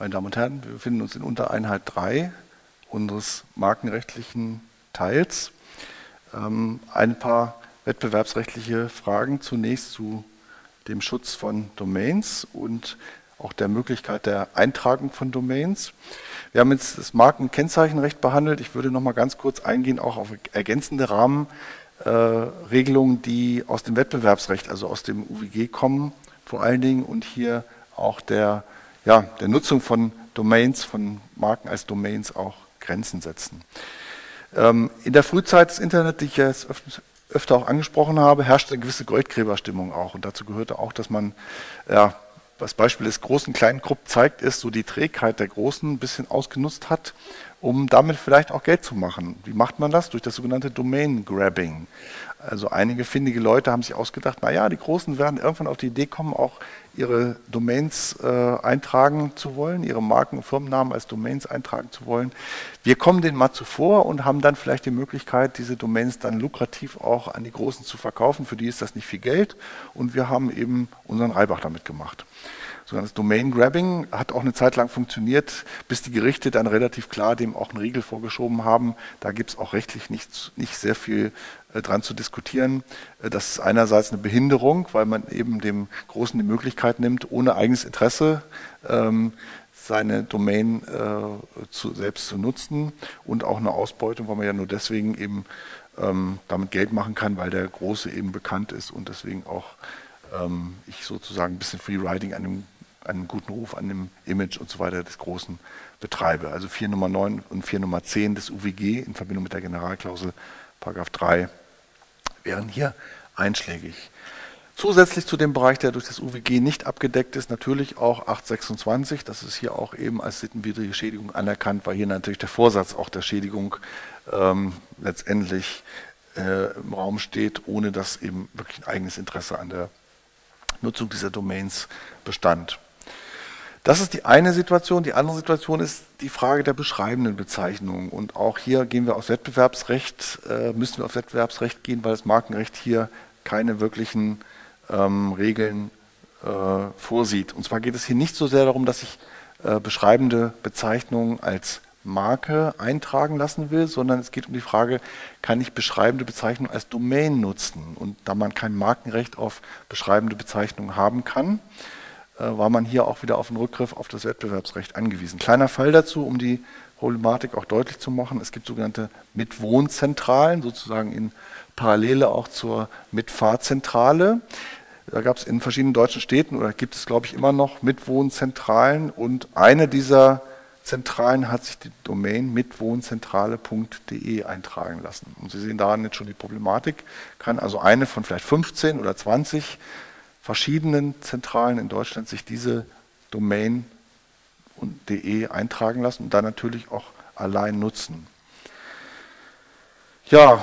Meine Damen und Herren, wir befinden uns in Untereinheit 3 unseres markenrechtlichen Teils. Ähm, ein paar wettbewerbsrechtliche Fragen zunächst zu dem Schutz von Domains und auch der Möglichkeit der Eintragung von Domains. Wir haben jetzt das Markenkennzeichenrecht behandelt. Ich würde noch mal ganz kurz eingehen auch auf ergänzende Rahmenregelungen, äh, die aus dem Wettbewerbsrecht, also aus dem UWG kommen, vor allen Dingen und hier auch der ja, der Nutzung von Domains, von Marken als Domains auch Grenzen setzen. Ähm, in der Frühzeit des Internet, die ich jetzt öfter auch angesprochen habe, herrschte eine gewisse Goldgräberstimmung auch. Und dazu gehörte auch, dass man, ja, das Beispiel des großen kleinen Grupp zeigt, ist, so die Trägheit der Großen ein bisschen ausgenutzt hat, um damit vielleicht auch Geld zu machen. Wie macht man das? Durch das sogenannte Domain Grabbing. Also einige findige Leute haben sich ausgedacht, naja, die Großen werden irgendwann auf die Idee kommen, auch ihre Domains äh, eintragen zu wollen, ihre Marken- und Firmennamen als Domains eintragen zu wollen. Wir kommen denen mal zuvor und haben dann vielleicht die Möglichkeit, diese Domains dann lukrativ auch an die Großen zu verkaufen. Für die ist das nicht viel Geld und wir haben eben unseren Reibach damit gemacht sogenanntes Domain Grabbing hat auch eine Zeit lang funktioniert, bis die Gerichte dann relativ klar dem auch einen Riegel vorgeschoben haben. Da gibt es auch rechtlich nicht, nicht sehr viel äh, dran zu diskutieren. Äh, das ist einerseits eine Behinderung, weil man eben dem Großen die Möglichkeit nimmt, ohne eigenes Interesse ähm, seine Domain äh, zu, selbst zu nutzen und auch eine Ausbeutung, weil man ja nur deswegen eben ähm, damit Geld machen kann, weil der Große eben bekannt ist und deswegen auch ähm, ich sozusagen ein bisschen Freeriding an dem einen guten Ruf an dem Image und so weiter des Großen betreibe. Also 4 Nummer 9 und 4 Nummer 10 des UWG in Verbindung mit der Generalklausel Paragraph 3 wären hier einschlägig. Zusätzlich zu dem Bereich, der durch das UWG nicht abgedeckt ist, natürlich auch 826. Das ist hier auch eben als sittenwidrige Schädigung anerkannt, weil hier natürlich der Vorsatz auch der Schädigung ähm, letztendlich äh, im Raum steht, ohne dass eben wirklich ein eigenes Interesse an der Nutzung dieser Domains bestand. Das ist die eine Situation. Die andere Situation ist die Frage der beschreibenden Bezeichnung. Und auch hier gehen wir aufs Wettbewerbsrecht, äh, müssen wir aufs Wettbewerbsrecht gehen, weil das Markenrecht hier keine wirklichen ähm, Regeln äh, vorsieht. Und zwar geht es hier nicht so sehr darum, dass ich äh, beschreibende Bezeichnungen als Marke eintragen lassen will, sondern es geht um die Frage, kann ich beschreibende Bezeichnungen als Domain nutzen? Und da man kein Markenrecht auf beschreibende Bezeichnungen haben kann, war man hier auch wieder auf den Rückgriff auf das Wettbewerbsrecht angewiesen. Kleiner Fall dazu, um die Problematik auch deutlich zu machen. Es gibt sogenannte Mitwohnzentralen, sozusagen in Parallele auch zur Mitfahrzentrale. Da gab es in verschiedenen deutschen Städten oder gibt es, glaube ich, immer noch Mitwohnzentralen und eine dieser Zentralen hat sich die Domain mitwohnzentrale.de eintragen lassen. Und Sie sehen daran jetzt schon die Problematik. Kann also eine von vielleicht 15 oder 20 verschiedenen Zentralen in Deutschland sich diese Domain und de eintragen lassen und dann natürlich auch allein nutzen. Ja,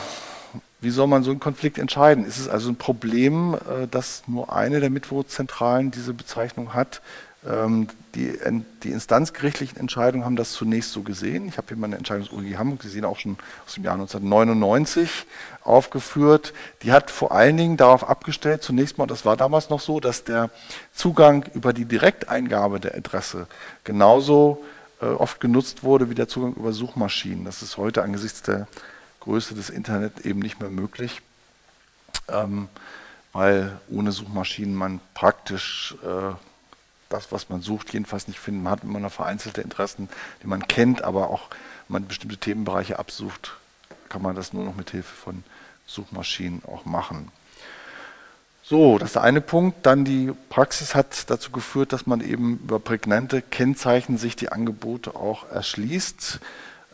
wie soll man so einen Konflikt entscheiden? Ist es also ein Problem, äh, dass nur eine der Mitwohnzentralen diese Bezeichnung hat? Ähm, die, die, instanzgerichtlichen Entscheidungen haben das zunächst so gesehen. Ich habe hier mal eine Entscheidung des UG Hamburg, Sie sehen auch schon aus dem Jahr 1999 aufgeführt. Die hat vor allen Dingen darauf abgestellt, zunächst mal, das war damals noch so, dass der Zugang über die Direkteingabe der Adresse genauso äh, oft genutzt wurde wie der Zugang über Suchmaschinen. Das ist heute angesichts der Größe des Internet eben nicht mehr möglich, ähm, weil ohne Suchmaschinen man praktisch äh, das, was man sucht, jedenfalls nicht finden. Man hat immer noch vereinzelte Interessen, die man kennt, aber auch wenn man bestimmte Themenbereiche absucht, kann man das nur noch mit Hilfe von Suchmaschinen auch machen. So, das ist der eine Punkt. Dann die Praxis hat dazu geführt, dass man eben über prägnante Kennzeichen sich die Angebote auch erschließt.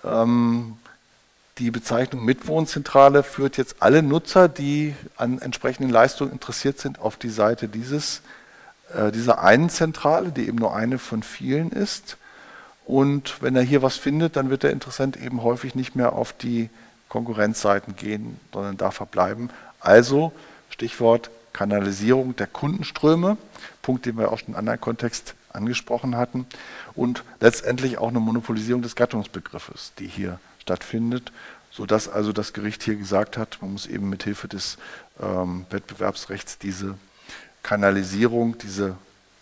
Ähm, die Bezeichnung Mitwohnzentrale führt jetzt alle Nutzer, die an entsprechenden Leistungen interessiert sind, auf die Seite dieses äh, dieser einen Zentrale, die eben nur eine von vielen ist. Und wenn er hier was findet, dann wird der Interessent eben häufig nicht mehr auf die Konkurrenzseiten gehen, sondern da verbleiben. Also Stichwort Kanalisierung der Kundenströme, Punkt, den wir auch schon in einem anderen Kontext angesprochen hatten, und letztendlich auch eine Monopolisierung des Gattungsbegriffes, die hier stattfindet, sodass also das Gericht hier gesagt hat, man muss eben mit Hilfe des ähm, Wettbewerbsrechts diese Kanalisierung, diese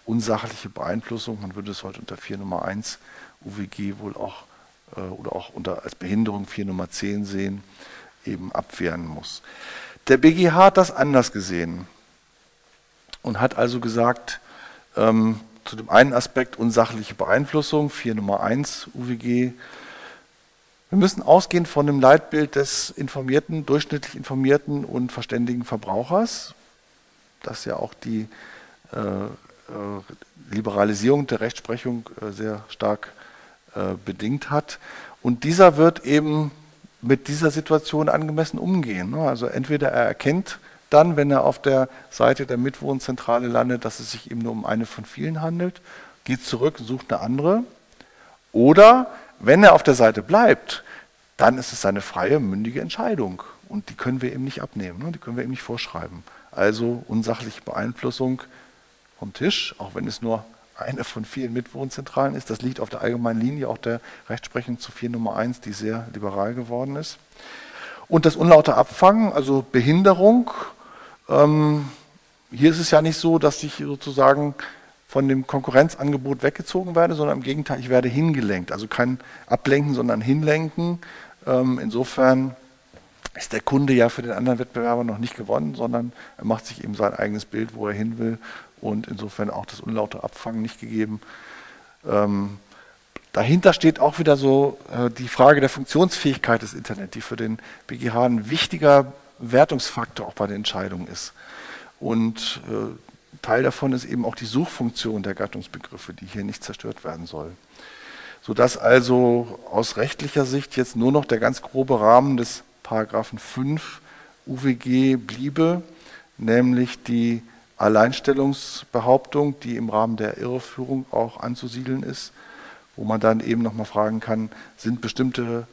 unsachliche Beeinflussung, man würde es heute unter 4 Nummer 1 UWG wohl auch äh, oder auch unter als Behinderung 4 Nummer 10 sehen, eben abwehren muss. Der BGH hat das anders gesehen und hat also gesagt, ähm, zu dem einen Aspekt unsachliche Beeinflussung, 4 Nummer 1 UWG, wir müssen ausgehen von dem Leitbild des informierten, durchschnittlich informierten und verständigen Verbrauchers, das ja auch die äh, äh, Liberalisierung der Rechtsprechung äh, sehr stark bedingt hat. Und dieser wird eben mit dieser Situation angemessen umgehen. Ne? Also entweder er erkennt dann, wenn er auf der Seite der Mitwohnzentrale landet, dass es sich eben nur um eine von vielen handelt, geht zurück und sucht eine andere. Oder wenn er auf der Seite bleibt, dann ist es seine freie, mündige Entscheidung. Und die können wir ihm nicht abnehmen, ne? die können wir ihm nicht vorschreiben. Also unsachliche Beeinflussung vom Tisch, auch wenn es nur eine von vielen Mitwohnzentralen ist. Das liegt auf der allgemeinen Linie auch der Rechtsprechung zu 4 Nummer 1, die sehr liberal geworden ist. Und das unlaute Abfangen, also Behinderung. Ähm, hier ist es ja nicht so, dass ich sozusagen von dem Konkurrenzangebot weggezogen werde, sondern im Gegenteil, ich werde hingelenkt. Also kein Ablenken, sondern Hinlenken. Ähm, insofern ist der Kunde ja für den anderen Wettbewerber noch nicht gewonnen, sondern er macht sich eben sein eigenes Bild, wo er hin will und insofern auch das unlaute Abfangen nicht gegeben. Ähm, dahinter steht auch wieder so äh, die Frage der Funktionsfähigkeit des Internet, die für den BGH ein wichtiger Wertungsfaktor auch bei den Entscheidungen ist. Und äh, Teil davon ist eben auch die Suchfunktion der Gattungsbegriffe, die hier nicht zerstört werden soll. Sodass also aus rechtlicher Sicht jetzt nur noch der ganz grobe Rahmen des Paragraphen 5 UWG bliebe, nämlich die Alleinstellungsbehauptung, die im Rahmen der Irreführung auch anzusiedeln ist, wo man dann eben nochmal fragen kann, sind bestimmte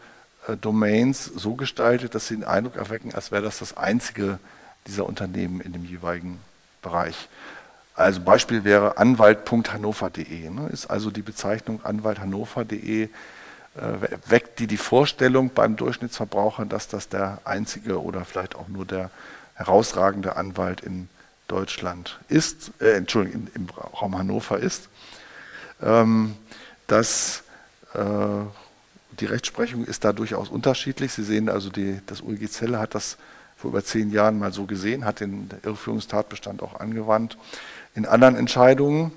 äh, Domains so gestaltet, dass sie den Eindruck erwecken, als wäre das das einzige dieser Unternehmen in dem jeweiligen Bereich. Also Beispiel wäre anwalt.hannover.de, ne, ist also die Bezeichnung anwalthannover.de, weckt die die Vorstellung beim Durchschnittsverbraucher, dass das der einzige oder vielleicht auch nur der herausragende Anwalt in Deutschland ist, äh, Entschuldigung, im Raum Hannover ist, ähm, dass äh, die Rechtsprechung ist da durchaus unterschiedlich. Sie sehen also, die, das UEG Zelle hat das vor über zehn Jahren mal so gesehen, hat den Irreführungstatbestand auch angewandt. In anderen Entscheidungen,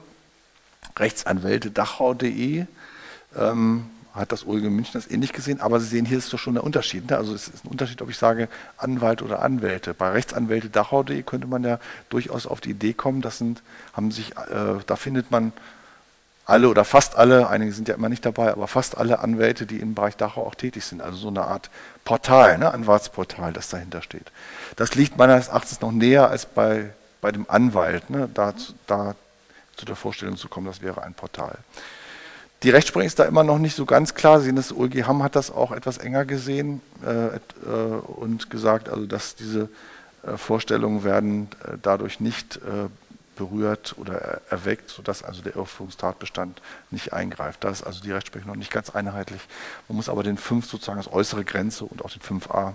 Rechtsanwälte Dachau.de, ähm, hat das OLG München das ähnlich gesehen, aber Sie sehen, hier ist doch schon der Unterschied. Ne? Also es ist ein Unterschied, ob ich sage Anwalt oder Anwälte. Bei Rechtsanwälte Dachau.de könnte man ja durchaus auf die Idee kommen, das sind, haben sich, äh, da findet man alle oder fast alle, einige sind ja immer nicht dabei, aber fast alle Anwälte, die im Bereich Dachau auch tätig sind. Also so eine Art Portal, ne? Anwaltsportal, das dahinter steht. Das liegt meines Erachtens noch näher als bei, bei dem Anwalt, ne? da, da zu der Vorstellung zu kommen, das wäre ein Portal. Die Rechtsprechung ist da immer noch nicht so ganz klar. Sie sehen, das OLG Hamm hat das auch etwas enger gesehen äh, äh, und gesagt, also dass diese äh, Vorstellungen werden äh, dadurch nicht äh, berührt oder erweckt, sodass also der Irreführungstatbestand nicht eingreift. Da ist also die Rechtsprechung noch nicht ganz einheitlich. Man muss aber den 5 sozusagen als äußere Grenze und auch den 5a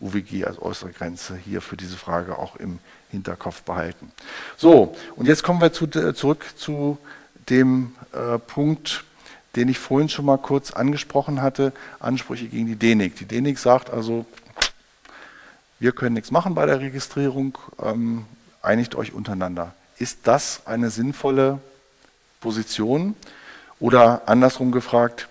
UWG als äußere Grenze hier für diese Frage auch im Hinterkopf behalten. So, und jetzt kommen wir zu, zurück zu dem äh, Punkt, den ich vorhin schon mal kurz angesprochen hatte, Ansprüche gegen die DENIC. Die DENIC sagt also, wir können nichts machen bei der Registrierung, ähm, einigt euch untereinander. Ist das eine sinnvolle Position? Oder andersrum gefragt,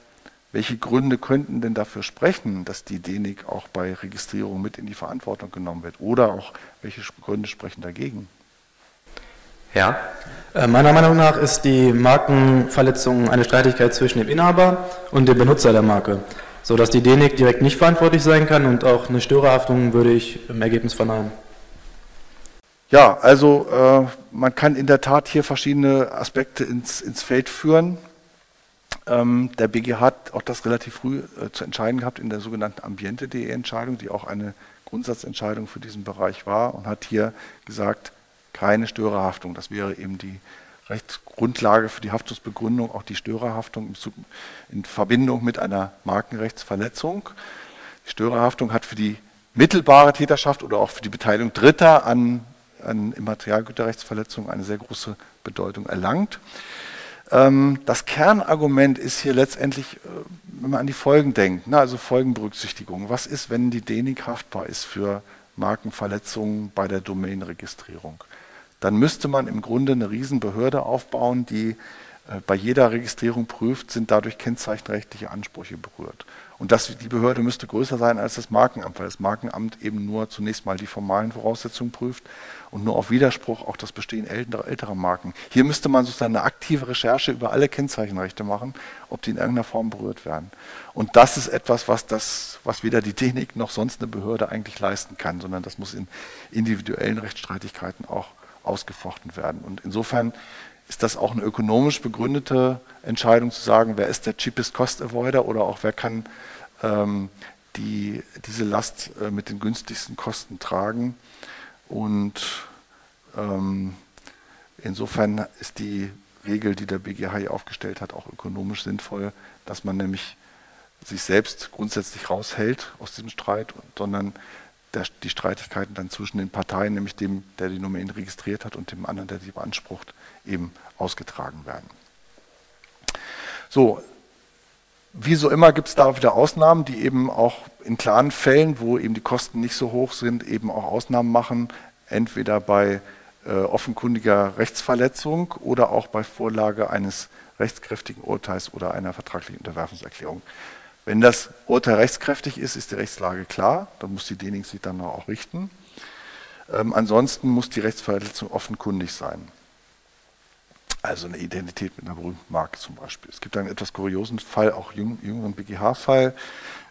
welche Gründe könnten denn dafür sprechen, dass die DENIC auch bei Registrierung mit in die Verantwortung genommen wird? Oder auch welche Gründe sprechen dagegen? Ja, äh, meiner Meinung nach ist die Markenverletzung eine Streitigkeit zwischen dem Inhaber und dem Benutzer der Marke, sodass die DENIC direkt nicht verantwortlich sein kann und auch eine Störerhaftung würde ich im Ergebnis verneinen. Ja, also äh, man kann in der Tat hier verschiedene Aspekte ins, ins Feld führen. Ähm, der BGH hat auch das relativ früh äh, zu entscheiden gehabt in der sogenannten Ambiente.de-Entscheidung, die auch eine Grundsatzentscheidung für diesen Bereich war und hat hier gesagt, keine Störerhaftung. Das wäre eben die Rechtsgrundlage für die Haftungsbegründung, auch die Störerhaftung in Verbindung mit einer Markenrechtsverletzung. Die Störerhaftung hat für die mittelbare Täterschaft oder auch für die Beteiligung Dritter an an Immaterialgüterrechtsverletzungen eine sehr große Bedeutung erlangt. Ähm, das Kernargument ist hier letztendlich, äh, wenn man an die Folgen denkt, ne, also Folgenberücksichtigung. Was ist, wenn die DENIC haftbar ist für Markenverletzungen bei der Domainregistrierung? Dann müsste man im Grunde eine Riesenbehörde aufbauen, die äh, bei jeder Registrierung prüft, sind dadurch kennzeichenrechtliche Ansprüche berührt. Und das, die Behörde müsste größer sein als das Markenamt, weil das Markenamt eben nur zunächst mal die formalen Voraussetzungen prüft und nur auf Widerspruch auch das Bestehen älterer, älterer Marken. Hier müsste man sozusagen eine aktive Recherche über alle Kennzeichenrechte machen, ob die in irgendeiner Form berührt werden. Und das ist etwas, was, das, was weder die Technik noch sonst eine Behörde eigentlich leisten kann, sondern das muss in individuellen Rechtsstreitigkeiten auch ausgefochten werden. Und insofern ist das auch eine ökonomisch begründete Entscheidung zu sagen, wer ist der cheapest cost avoider oder auch wer kann ähm, die, diese Last äh, mit den günstigsten Kosten tragen. Und ähm, insofern ist die Regel, die der BGH aufgestellt hat, auch ökonomisch sinnvoll, dass man nämlich sich selbst grundsätzlich raushält aus diesem Streit, sondern der, die Streitigkeiten dann zwischen den Parteien, nämlich dem, der die Domain registriert hat und dem anderen, der sie beansprucht, eben ausgetragen werden. So, wie so immer gibt es da wieder Ausnahmen, die eben auch in klaren Fällen, wo eben die Kosten nicht so hoch sind, eben auch Ausnahmen machen, entweder bei äh, offenkundiger Rechtsverletzung oder auch bei Vorlage eines rechtskräftigen Urteils oder einer vertraglichen Unterwerfungserklärung. Wenn das Urteil rechtskräftig ist, ist die Rechtslage klar. Dann muss die DENIG sich dann auch richten. Ähm, ansonsten muss die Rechtsverletzung offenkundig sein. Also eine Identität mit einer berühmten Marke zum Beispiel. Es gibt einen etwas kuriosen Fall, auch jüngeren BGH-Fall.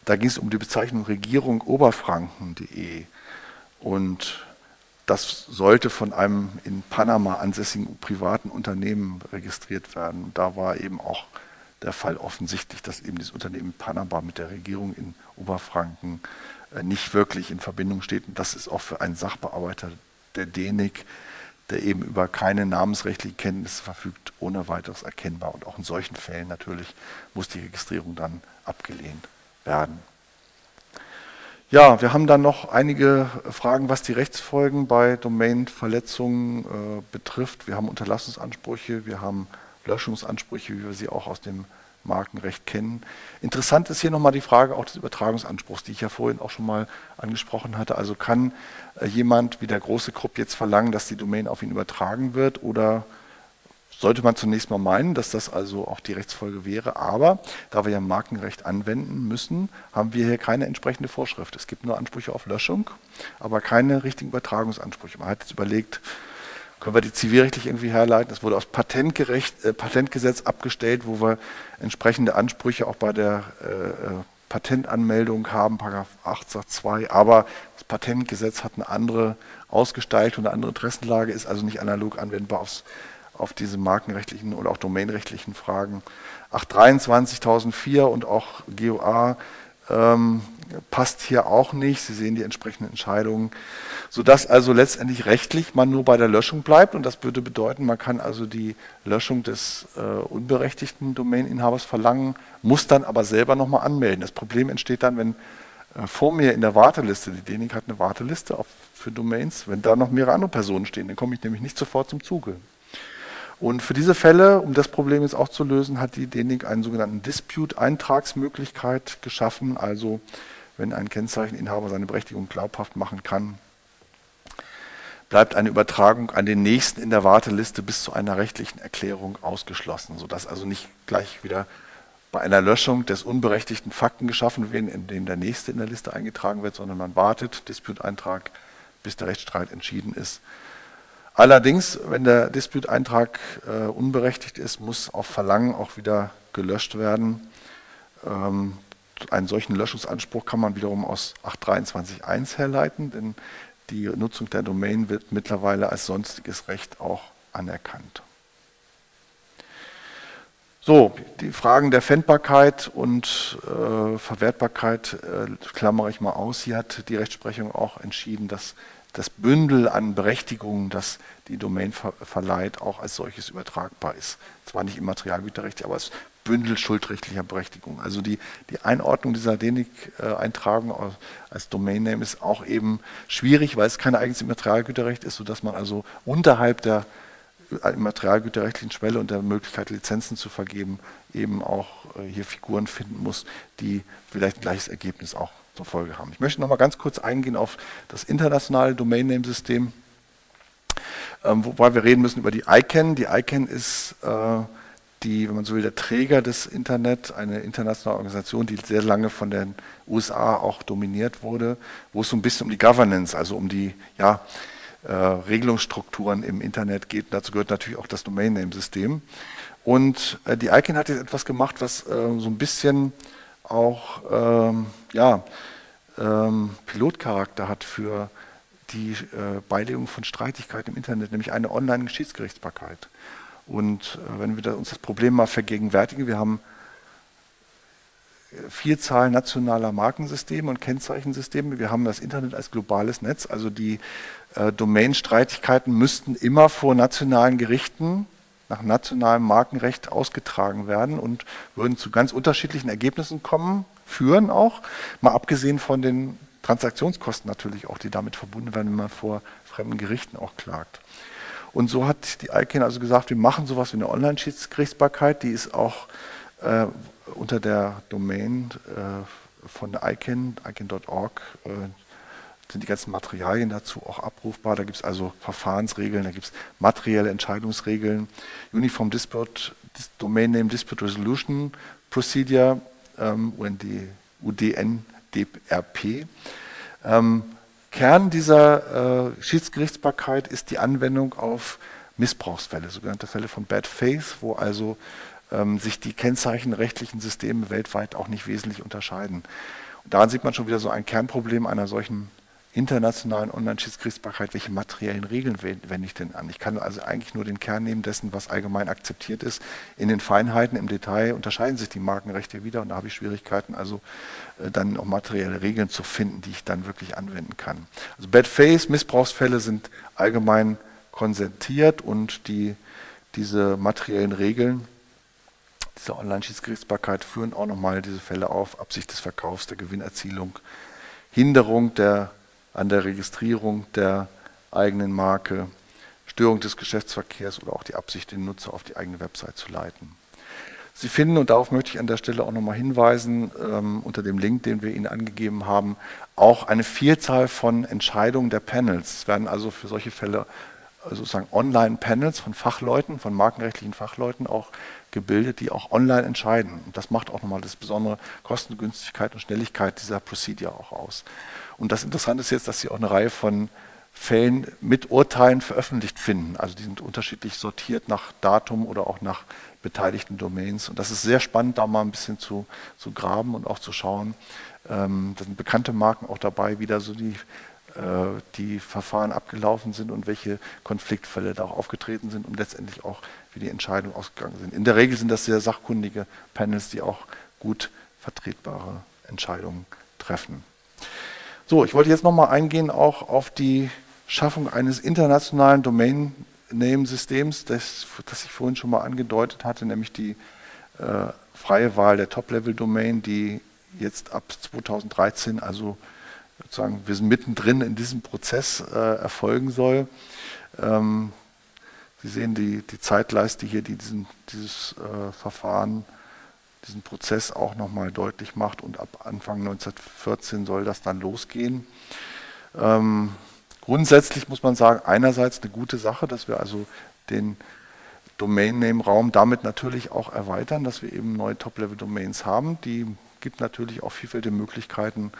Da ging es um die Bezeichnung Regierung Oberfranken.de. Und das sollte von einem in Panama ansässigen privaten Unternehmen registriert werden. Da war eben auch der Fall offensichtlich, dass eben dieses Unternehmen Panama mit der Regierung in Oberfranken äh, nicht wirklich in Verbindung steht. Und das ist auch für einen Sachbearbeiter der DENIC, der eben über keine namensrechtliche Kenntnisse verfügt, ohne weiteres erkennbar. Und auch in solchen Fällen natürlich muss die Registrierung dann abgelehnt werden. Ja, wir haben dann noch einige Fragen, was die Rechtsfolgen bei Domainverletzungen äh, betrifft. Wir haben Unterlassungsansprüche, wir haben Löschungsansprüche, wie wir sie auch aus dem Markenrecht kennen. Interessant ist hier nochmal die Frage auch des Übertragungsanspruchs, die ich ja vorhin auch schon mal angesprochen hatte. Also kann äh, jemand wie der große Krupp jetzt verlangen, dass die Domain auf ihn übertragen wird oder sollte man zunächst mal meinen, dass das also auch die Rechtsfolge wäre. Aber da wir ja Markenrecht anwenden müssen, haben wir hier keine entsprechende Vorschrift. Es gibt nur Ansprüche auf Löschung, aber keine richtigen Übertragungsansprüche. Man hat jetzt überlegt, können wir die zivilrechtlich irgendwie herleiten. Es wurde aus Patentgerecht, äh, Patentgesetz abgestellt, wo wir entsprechende Ansprüche auch bei der äh, äh Patentanmeldung haben, Paragraph 8 Satz 2. Aber das Patentgesetz hat eine andere Ausgestaltung, eine andere Interessenlage, ist also nicht analog anwendbar aufs, auf diese markenrechtlichen oder auch domainrechtlichen Fragen. 823 1004 und auch GOA ähm, passt hier auch nicht. Sie sehen die entsprechenden Entscheidungen, sodass also letztendlich rechtlich man nur bei der Löschung bleibt. Und das würde bedeuten, man kann also die Löschung des äh, unberechtigten Domaininhabers verlangen, muss dann aber selber nochmal anmelden. Das Problem entsteht dann, wenn äh, vor mir in der Warteliste, die DENIC hat eine Warteliste auf, für Domains, wenn da noch mehrere andere Personen stehen, dann komme ich nämlich nicht sofort zum Zuge. Und für diese Fälle, um das Problem jetzt auch zu lösen, hat die DENIC einen sogenannten Dispute-Eintragsmöglichkeit geschaffen. Also wenn ein Kennzeicheninhaber seine Berechtigung glaubhaft machen kann, bleibt eine Übertragung an den nächsten in der Warteliste bis zu einer rechtlichen Erklärung ausgeschlossen, sodass also nicht gleich wieder bei einer Löschung des unberechtigten Fakten geschaffen werden, in dem der nächste in der Liste eingetragen wird, sondern man wartet, Dispute-Eintrag, bis der Rechtsstreit entschieden ist Allerdings, wenn der Dispute-Eintrag äh, unberechtigt ist, muss auf Verlangen auch wieder gelöscht werden. Ähm, einen solchen Löschungsanspruch kann man wiederum aus 823.1 herleiten, denn die Nutzung der Domain wird mittlerweile als sonstiges Recht auch anerkannt. So, die Fragen der Fändbarkeit und äh, Verwertbarkeit äh, klammere ich mal aus. Hier hat die Rechtsprechung auch entschieden, dass das Bündel an Berechtigungen, das die Domain ver verleiht, auch als solches übertragbar ist. Zwar nicht im Materialgüterrecht, aber als Bündel schuldrechtlicher Berechtigung. Also die, die Einordnung dieser DENIC-Eintragung als Domain-Name ist auch eben schwierig, weil es kein eigenes Materialgüterrecht ist, sodass man also unterhalb der materialgüterrechtlichen Schwelle und der Möglichkeit, Lizenzen zu vergeben, eben auch äh, hier Figuren finden muss, die vielleicht gleiches Ergebnis auch zur Folge haben. Ich möchte noch mal ganz kurz eingehen auf das internationale Domain-Name-System, ähm, wobei wir reden müssen über die ICANN. Die ICANN ist äh, die, wenn man so will, der Träger des Internet, eine internationale Organisation, die sehr lange von den USA auch dominiert wurde, wo es so ein bisschen um die Governance, also um die ja, äh, Regelungsstrukturen im Internet geht. Dazu gehört natürlich auch das Domain-Name-System. Und äh, die ICANN hat jetzt etwas gemacht, was äh, so ein bisschen auch ähm, ja, ähm, Pilotcharakter hat für die äh, Beilegung von Streitigkeiten im Internet, nämlich eine Online-Geschiedsgerichtsbarkeit. Und äh, wenn wir uns das Problem mal vergegenwärtigen, wir haben Vielzahl nationaler Markensysteme und Kennzeichensysteme. Wir haben das Internet als globales Netz, also die äh, Domain-Streitigkeiten müssten immer vor nationalen Gerichten nach nationalem Markenrecht ausgetragen werden und würden zu ganz unterschiedlichen Ergebnissen kommen, führen auch, mal abgesehen von den Transaktionskosten natürlich auch, die damit verbunden werden, wenn man vor fremden Gerichten auch klagt. Und so hat die ICANN also gesagt, wir machen sowas wie eine Online-Schiedsgerichtsbarkeit, die ist auch äh, unter der Domain äh, von ICANN, ICANN.org, äh, sind die ganzen Materialien dazu auch abrufbar. Da gibt es also Verfahrensregeln, da gibt es materielle Entscheidungsregeln, Uniform Dispute, Domain Name Dispute Resolution Procedure, ähm, UDN-DRP. Ähm, Kern dieser äh, Schiedsgerichtsbarkeit ist die Anwendung auf Missbrauchsfälle, sogenannte Fälle von Bad Faith, wo also ähm, sich die kennzeichenrechtlichen Systeme weltweit auch nicht wesentlich unterscheiden. Und daran sieht man schon wieder so ein Kernproblem einer solchen internationalen Online-Schiedsgerichtsbarkeit, welche materiellen Regeln wende ich denn an? Ich kann also eigentlich nur den Kern nehmen dessen, was allgemein akzeptiert ist. In den Feinheiten, im Detail unterscheiden sich die Markenrechte wieder und da habe ich Schwierigkeiten, also äh, dann auch materielle Regeln zu finden, die ich dann wirklich anwenden kann. Also Bad Face, Missbrauchsfälle sind allgemein konsentiert und die, diese materiellen Regeln dieser Online-Schiedsgerichtsbarkeit führen auch nochmal diese Fälle auf, Absicht des Verkaufs, der Gewinnerzielung, Hinderung der an der Registrierung der eigenen Marke, Störung des Geschäftsverkehrs oder auch die Absicht, den Nutzer auf die eigene Website zu leiten. Sie finden, und darauf möchte ich an der Stelle auch nochmal hinweisen, ähm, unter dem Link, den wir Ihnen angegeben haben, auch eine Vielzahl von Entscheidungen der Panels. Es werden also für solche Fälle sozusagen Online-Panels von Fachleuten, von markenrechtlichen Fachleuten auch gebildet, die auch online entscheiden. Und das macht auch nochmal das besondere Kostengünstigkeit und Schnelligkeit dieser Procedure auch aus. Und das Interessante ist jetzt, dass Sie auch eine Reihe von Fällen mit Urteilen veröffentlicht finden. Also die sind unterschiedlich sortiert nach Datum oder auch nach beteiligten Domains. Und das ist sehr spannend, da mal ein bisschen zu, zu graben und auch zu schauen. Ähm, da sind bekannte Marken auch dabei, wie da so die, äh, die Verfahren abgelaufen sind und welche Konfliktfälle da auch aufgetreten sind und letztendlich auch, wie die Entscheidungen ausgegangen sind. In der Regel sind das sehr sachkundige Panels, die auch gut vertretbare Entscheidungen treffen. So, ich wollte jetzt nochmal eingehen auch auf die Schaffung eines internationalen Domain-Name-Systems, das, das ich vorhin schon mal angedeutet hatte, nämlich die äh, freie Wahl der Top-Level-Domain, die jetzt ab 2013, also sozusagen, wir sind mittendrin in diesem Prozess äh, erfolgen soll. Ähm, Sie sehen die, die Zeitleiste hier, die diesen, dieses äh, Verfahren diesen Prozess auch nochmal deutlich macht und ab Anfang 1914 soll das dann losgehen. Ähm, grundsätzlich muss man sagen, einerseits eine gute Sache, dass wir also den Domain-Name-Raum damit natürlich auch erweitern, dass wir eben neue Top-Level-Domains haben. Die gibt natürlich auch vielfältige Möglichkeiten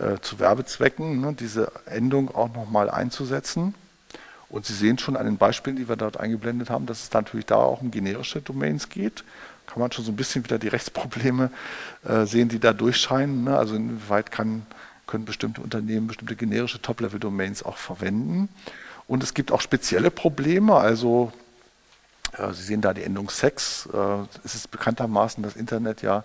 äh, zu Werbezwecken, ne, diese Endung auch nochmal einzusetzen. Und Sie sehen schon an den Beispielen, die wir dort eingeblendet haben, dass es natürlich da auch um generische Domains geht kann man schon so ein bisschen wieder die Rechtsprobleme äh, sehen, die da durchscheinen. Ne? Also inwieweit kann, können bestimmte Unternehmen bestimmte generische Top-Level-Domains auch verwenden. Und es gibt auch spezielle Probleme. Also äh, Sie sehen da die Endung Sex. Äh, es ist bekanntermaßen das Internet ja,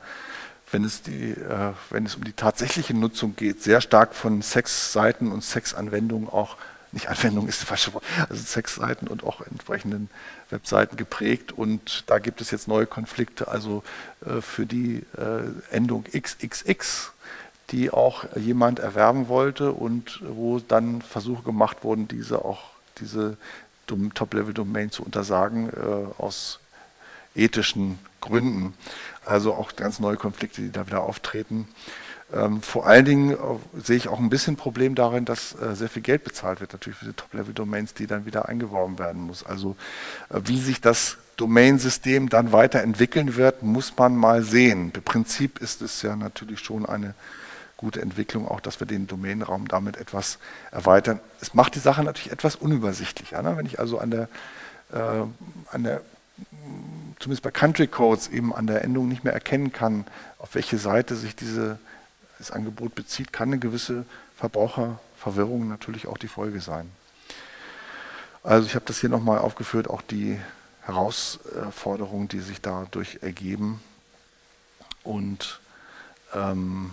wenn es, die, äh, wenn es um die tatsächliche Nutzung geht, sehr stark von Sex-Seiten und Sex-Anwendungen auch nicht Anwendung ist falsche Wort, also Sexseiten und auch entsprechenden Webseiten geprägt. Und da gibt es jetzt neue Konflikte, also äh, für die äh, Endung XXX, die auch jemand erwerben wollte und wo dann Versuche gemacht wurden, diese auch diese Top-Level-Domain zu untersagen äh, aus ethischen Gründen. Also auch ganz neue Konflikte, die da wieder auftreten. Ähm, vor allen Dingen äh, sehe ich auch ein bisschen Problem darin, dass äh, sehr viel Geld bezahlt wird, natürlich für die Top-Level-Domains, die dann wieder eingeworben werden muss. Also äh, wie sich das Domainsystem dann weiterentwickeln wird, muss man mal sehen. Im Prinzip ist es ja natürlich schon eine gute Entwicklung, auch dass wir den Domainraum damit etwas erweitern. Es macht die Sache natürlich etwas unübersichtlicher. Ne? Wenn ich also an der, äh, an der, zumindest bei Country Codes eben an der Endung nicht mehr erkennen kann, auf welche Seite sich das Angebot bezieht, kann eine gewisse Verbraucherverwirrung natürlich auch die Folge sein. Also ich habe das hier nochmal aufgeführt, auch die Herausforderungen, die sich dadurch ergeben. Und ähm,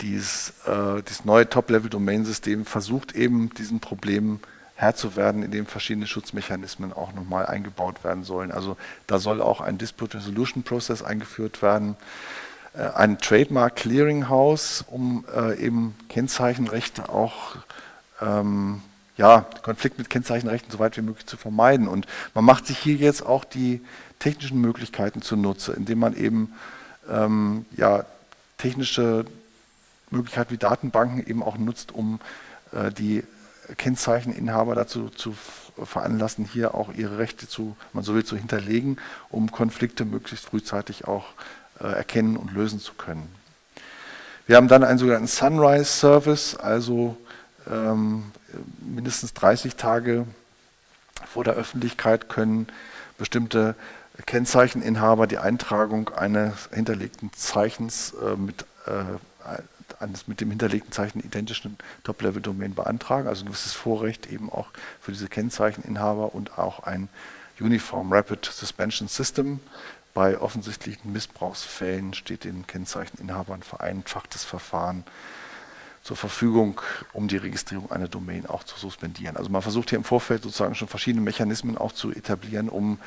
dieses, äh, dieses neue Top-Level-Domain-System versucht eben diesen Problemen Herr zu werden, indem verschiedene Schutzmechanismen auch nochmal eingebaut werden sollen. Also da soll auch ein Dispute Resolution Process eingeführt werden, äh, ein Trademark Clearinghouse, um äh, eben Kennzeichenrechte auch ähm, ja, Konflikt mit Kennzeichenrechten so weit wie möglich zu vermeiden. Und man macht sich hier jetzt auch die technischen Möglichkeiten zunutze, indem man eben ähm, ja, technische Möglichkeit wie Datenbanken eben auch nutzt, um äh, die Kennzeicheninhaber dazu zu veranlassen, hier auch ihre Rechte zu, man so will, zu hinterlegen, um Konflikte möglichst frühzeitig auch äh, erkennen und lösen zu können. Wir haben dann einen sogenannten Sunrise Service, also ähm, mindestens 30 Tage vor der Öffentlichkeit können bestimmte Kennzeicheninhaber die Eintragung eines hinterlegten Zeichens äh, mit äh, eines mit dem hinterlegten Zeichen identischen Top-Level-Domain beantragen, also ein gewisses Vorrecht eben auch für diese Kennzeicheninhaber und auch ein Uniform Rapid Suspension System. Bei offensichtlichen Missbrauchsfällen steht den Kennzeicheninhabern vereinfachtes Verfahren zur Verfügung, um die Registrierung einer Domain auch zu suspendieren. Also man versucht hier im Vorfeld sozusagen schon verschiedene Mechanismen auch zu etablieren, um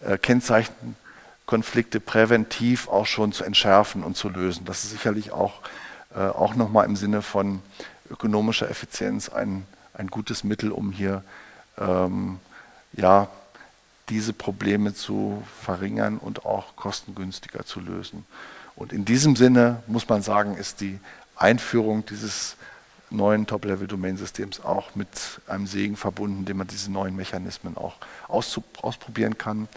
äh, Kennzeichenkonflikte präventiv auch schon zu entschärfen und zu lösen. Das ist sicherlich auch äh, auch nochmal im Sinne von ökonomischer Effizienz ein, ein gutes Mittel, um hier ähm, ja, diese Probleme zu verringern und auch kostengünstiger zu lösen. Und in diesem Sinne muss man sagen, ist die Einführung dieses neuen Top-Level-Domain-Systems auch mit einem Segen verbunden, indem man diese neuen Mechanismen auch ausprobieren kann.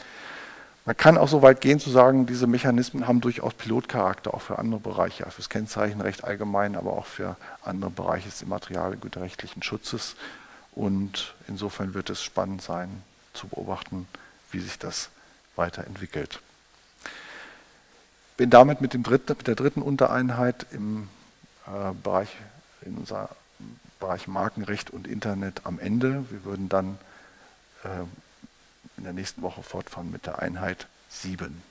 Man kann auch so weit gehen zu sagen, diese Mechanismen haben durchaus Pilotcharakter auch für andere Bereiche, für das Kennzeichenrecht allgemein, aber auch für andere Bereiche des immaterialgüterrechtlichen Schutzes. Und insofern wird es spannend sein zu beobachten, wie sich das weiterentwickelt. Bin damit mit, dem dritten, mit der dritten Untereinheit im äh, Bereich, in unser Bereich Markenrecht und Internet am Ende. Wir würden dann äh, in der nächsten Woche fortfahren mit der Einheit 7.